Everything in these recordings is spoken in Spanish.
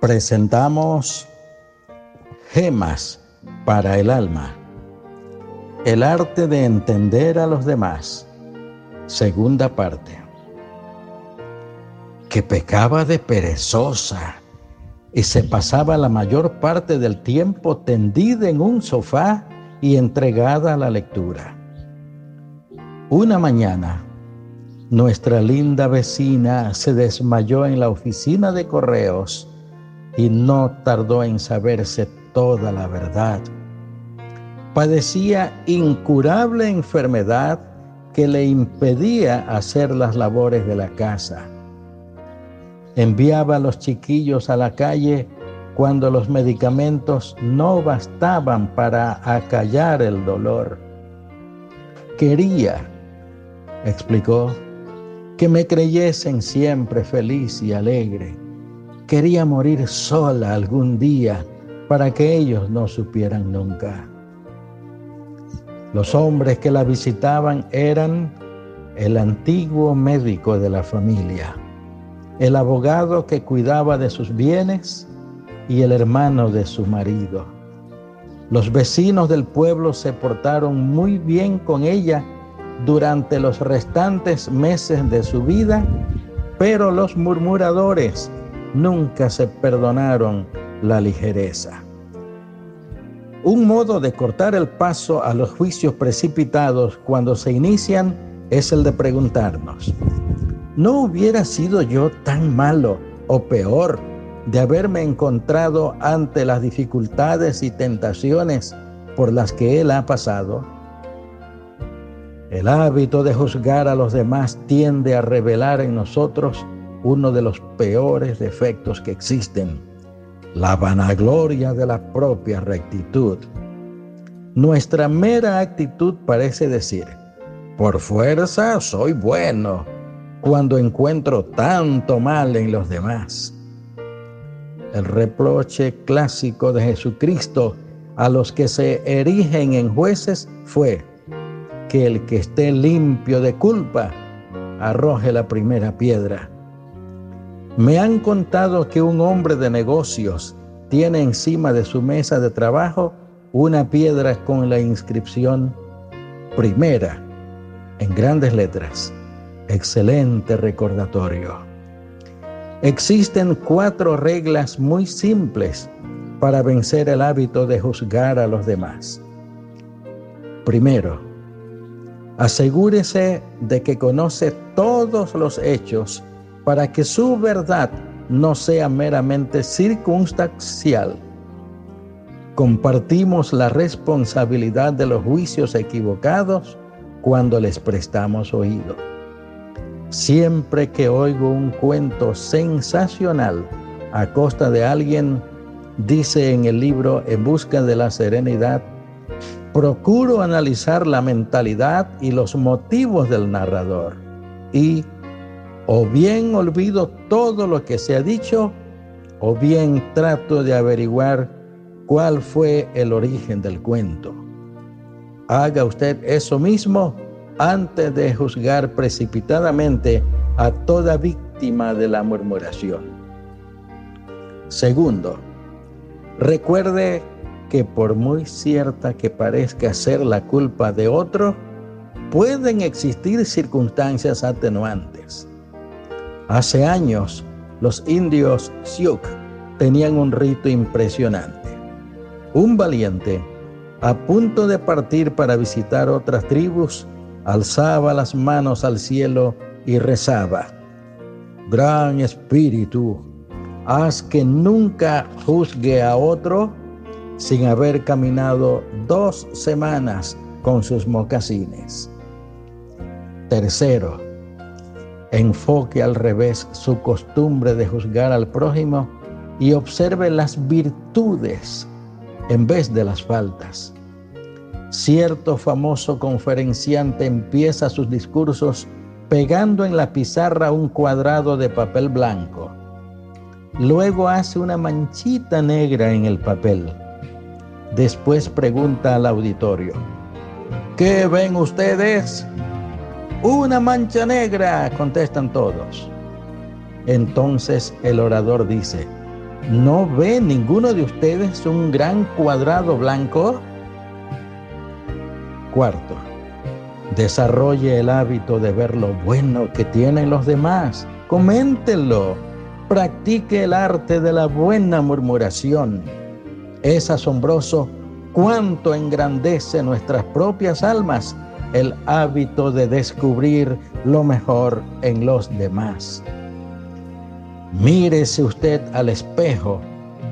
presentamos Gemas para el alma. El arte de entender a los demás. Segunda parte. Que pecaba de perezosa y se pasaba la mayor parte del tiempo tendida en un sofá y entregada a la lectura. Una mañana, nuestra linda vecina se desmayó en la oficina de correos y no tardó en saberse toda la verdad. Padecía incurable enfermedad que le impedía hacer las labores de la casa. Enviaba a los chiquillos a la calle cuando los medicamentos no bastaban para acallar el dolor. Quería, explicó, que me creyesen siempre feliz y alegre quería morir sola algún día para que ellos no supieran nunca. Los hombres que la visitaban eran el antiguo médico de la familia, el abogado que cuidaba de sus bienes y el hermano de su marido. Los vecinos del pueblo se portaron muy bien con ella durante los restantes meses de su vida, pero los murmuradores nunca se perdonaron la ligereza. Un modo de cortar el paso a los juicios precipitados cuando se inician es el de preguntarnos, ¿no hubiera sido yo tan malo o peor de haberme encontrado ante las dificultades y tentaciones por las que él ha pasado? El hábito de juzgar a los demás tiende a revelar en nosotros uno de los peores defectos que existen, la vanagloria de la propia rectitud. Nuestra mera actitud parece decir, por fuerza soy bueno, cuando encuentro tanto mal en los demás. El reproche clásico de Jesucristo a los que se erigen en jueces fue que el que esté limpio de culpa arroje la primera piedra. Me han contado que un hombre de negocios tiene encima de su mesa de trabajo una piedra con la inscripción primera en grandes letras. Excelente recordatorio. Existen cuatro reglas muy simples para vencer el hábito de juzgar a los demás. Primero, asegúrese de que conoce todos los hechos para que su verdad no sea meramente circunstancial. Compartimos la responsabilidad de los juicios equivocados cuando les prestamos oído. Siempre que oigo un cuento sensacional a costa de alguien, dice en el libro En Busca de la Serenidad, procuro analizar la mentalidad y los motivos del narrador y o bien olvido todo lo que se ha dicho, o bien trato de averiguar cuál fue el origen del cuento. Haga usted eso mismo antes de juzgar precipitadamente a toda víctima de la murmuración. Segundo, recuerde que por muy cierta que parezca ser la culpa de otro, pueden existir circunstancias atenuantes. Hace años, los indios Sioux tenían un rito impresionante. Un valiente, a punto de partir para visitar otras tribus, alzaba las manos al cielo y rezaba, Gran Espíritu, haz que nunca juzgue a otro sin haber caminado dos semanas con sus mocasines. Tercero, enfoque al revés su costumbre de juzgar al prójimo y observe las virtudes en vez de las faltas. Cierto famoso conferenciante empieza sus discursos pegando en la pizarra un cuadrado de papel blanco. Luego hace una manchita negra en el papel. Después pregunta al auditorio, ¿qué ven ustedes? Una mancha negra, contestan todos. Entonces el orador dice, ¿No ve ninguno de ustedes un gran cuadrado blanco? Cuarto, desarrolle el hábito de ver lo bueno que tienen los demás. Coméntenlo. Practique el arte de la buena murmuración. Es asombroso cuánto engrandece nuestras propias almas el hábito de descubrir lo mejor en los demás. Mírese usted al espejo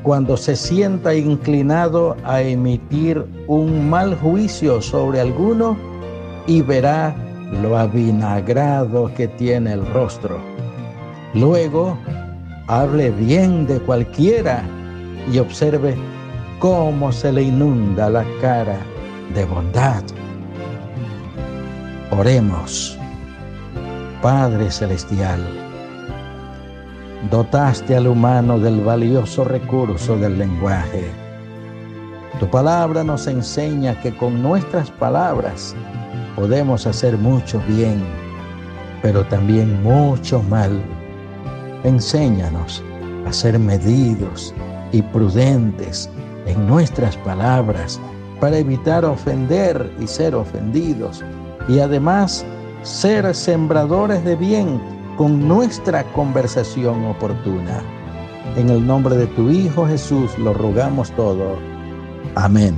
cuando se sienta inclinado a emitir un mal juicio sobre alguno y verá lo avinagrado que tiene el rostro. Luego, hable bien de cualquiera y observe cómo se le inunda la cara de bondad. Oremos, Padre Celestial dotaste al humano del valioso recurso del lenguaje. Tu palabra nos enseña que con nuestras palabras podemos hacer mucho bien, pero también mucho mal. Enséñanos a ser medidos y prudentes en nuestras palabras para evitar ofender y ser ofendidos y además ser sembradores de bien con nuestra conversación oportuna. En el nombre de tu Hijo Jesús lo rogamos todo. Amén.